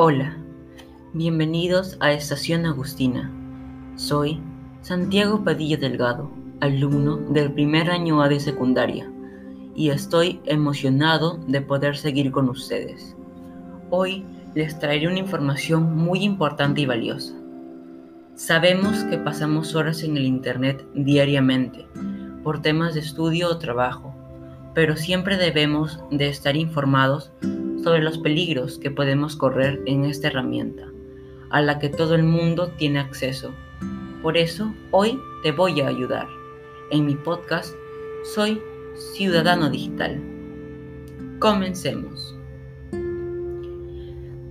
Hola, bienvenidos a Estación Agustina. Soy Santiago Padilla Delgado, alumno del primer año A de secundaria, y estoy emocionado de poder seguir con ustedes. Hoy les traeré una información muy importante y valiosa. Sabemos que pasamos horas en el Internet diariamente por temas de estudio o trabajo, pero siempre debemos de estar informados sobre los peligros que podemos correr en esta herramienta, a la que todo el mundo tiene acceso. Por eso, hoy te voy a ayudar. En mi podcast, soy Ciudadano Digital. Comencemos.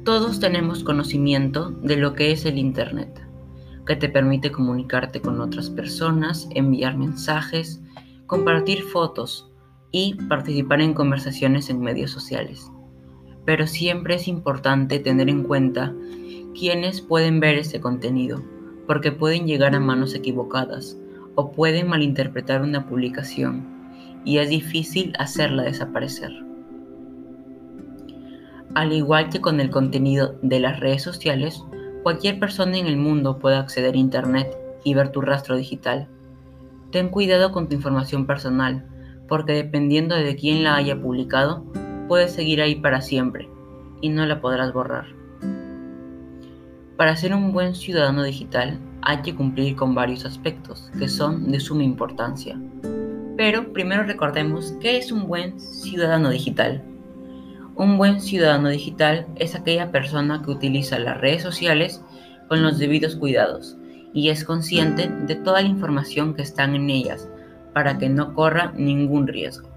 Todos tenemos conocimiento de lo que es el Internet, que te permite comunicarte con otras personas, enviar mensajes, compartir fotos y participar en conversaciones en medios sociales pero siempre es importante tener en cuenta quiénes pueden ver ese contenido, porque pueden llegar a manos equivocadas o pueden malinterpretar una publicación y es difícil hacerla desaparecer. Al igual que con el contenido de las redes sociales, cualquier persona en el mundo puede acceder a Internet y ver tu rastro digital. Ten cuidado con tu información personal, porque dependiendo de quién la haya publicado, puedes seguir ahí para siempre y no la podrás borrar. Para ser un buen ciudadano digital hay que cumplir con varios aspectos que son de suma importancia. Pero primero recordemos qué es un buen ciudadano digital. Un buen ciudadano digital es aquella persona que utiliza las redes sociales con los debidos cuidados y es consciente de toda la información que están en ellas para que no corra ningún riesgo.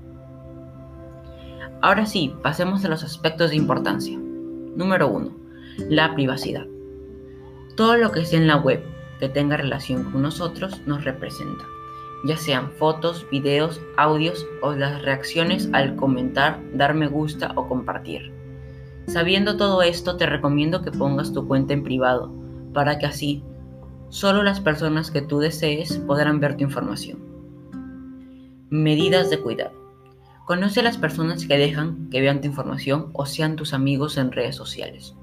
Ahora sí, pasemos a los aspectos de importancia. Número 1. La privacidad. Todo lo que esté en la web que tenga relación con nosotros nos representa, ya sean fotos, videos, audios o las reacciones al comentar, dar me gusta o compartir. Sabiendo todo esto, te recomiendo que pongas tu cuenta en privado, para que así solo las personas que tú desees podrán ver tu información. Medidas de cuidado. Conoce a las personas que dejan que vean tu información o sean tus amigos en redes sociales,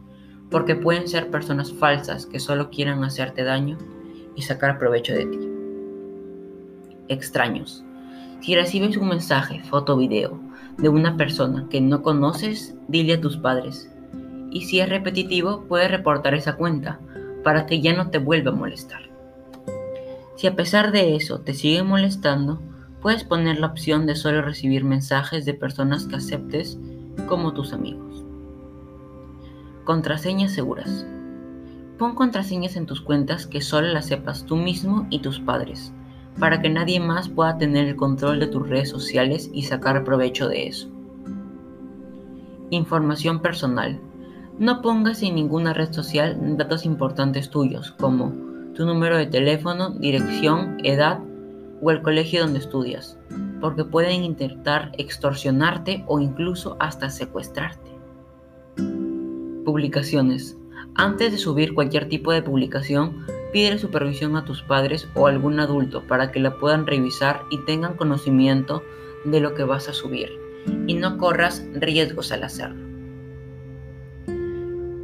porque pueden ser personas falsas que solo quieran hacerte daño y sacar provecho de ti. Extraños. Si recibes un mensaje, foto o video de una persona que no conoces, dile a tus padres. Y si es repetitivo, puedes reportar esa cuenta para que ya no te vuelva a molestar. Si a pesar de eso te sigue molestando, Puedes poner la opción de solo recibir mensajes de personas que aceptes como tus amigos. Contraseñas seguras. Pon contraseñas en tus cuentas que solo las sepas tú mismo y tus padres, para que nadie más pueda tener el control de tus redes sociales y sacar provecho de eso. Información personal. No pongas en ninguna red social datos importantes tuyos como tu número de teléfono, dirección, edad, o el colegio donde estudias, porque pueden intentar extorsionarte o incluso hasta secuestrarte. Publicaciones. Antes de subir cualquier tipo de publicación, pide supervisión a tus padres o algún adulto para que la puedan revisar y tengan conocimiento de lo que vas a subir y no corras riesgos al hacerlo.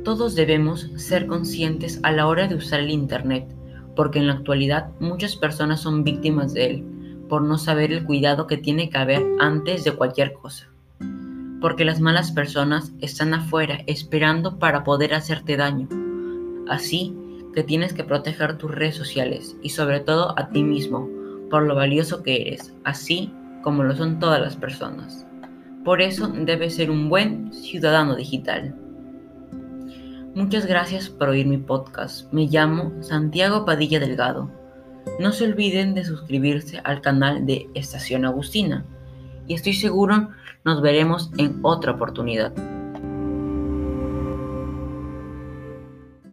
Todos debemos ser conscientes a la hora de usar el Internet porque en la actualidad muchas personas son víctimas de él por no saber el cuidado que tiene que haber antes de cualquier cosa. Porque las malas personas están afuera esperando para poder hacerte daño. Así que tienes que proteger tus redes sociales y sobre todo a ti mismo por lo valioso que eres, así como lo son todas las personas. Por eso debes ser un buen ciudadano digital. Muchas gracias por oír mi podcast. Me llamo Santiago Padilla Delgado. No se olviden de suscribirse al canal de Estación Agustina y estoy seguro nos veremos en otra oportunidad.